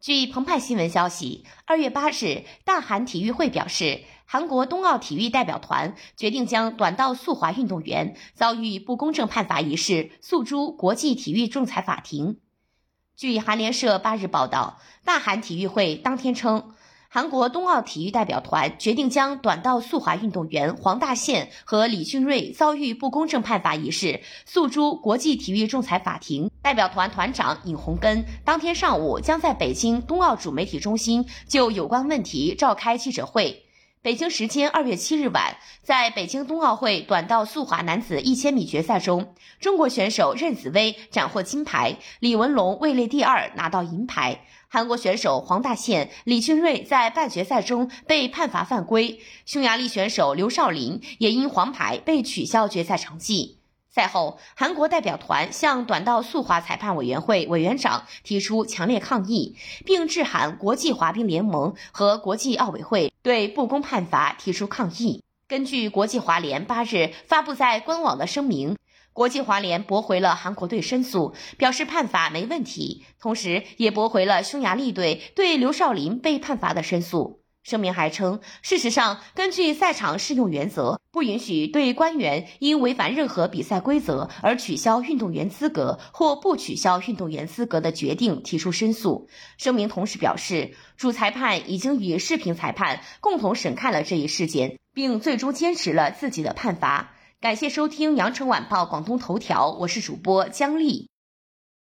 据澎湃新闻消息，二月八日，大韩体育会表示，韩国冬奥体育代表团决定将短道速滑运动员遭遇不公正判罚一事诉诸国际体育仲裁法庭。据韩联社八日报道，大韩体育会当天称。韩国冬奥体育代表团决定将短道速滑运动员黄大宪和李俊瑞遭遇不公正判罚一事诉诸国际体育仲裁法庭。代表团团长尹洪根当天上午将在北京冬奥主媒体中心就有关问题召开记者会。北京时间二月七日晚，在北京冬奥会短道速滑男子一千米决赛中，中国选手任子威斩获金牌，李文龙位列第二，拿到银牌。韩国选手黄大宪、李俊瑞在半决赛中被判罚犯规，匈牙利选手刘少林也因黄牌被取消决赛成绩。赛后，韩国代表团向短道速滑裁判委员会委员长提出强烈抗议，并致函国际滑冰联盟和国际奥委会，对不公判罚提出抗议。根据国际滑联八日发布在官网的声明，国际滑联驳回了韩国队申诉，表示判罚没问题，同时也驳回了匈牙利队对刘少林被判罚的申诉。声明还称，事实上，根据赛场适用原则，不允许对官员因违反任何比赛规则而取消运动员资格或不取消运动员资格的决定提出申诉。声明同时表示，主裁判已经与视频裁判共同审看了这一事件，并最终坚持了自己的判罚。感谢收听羊城晚报广东头条，我是主播姜丽。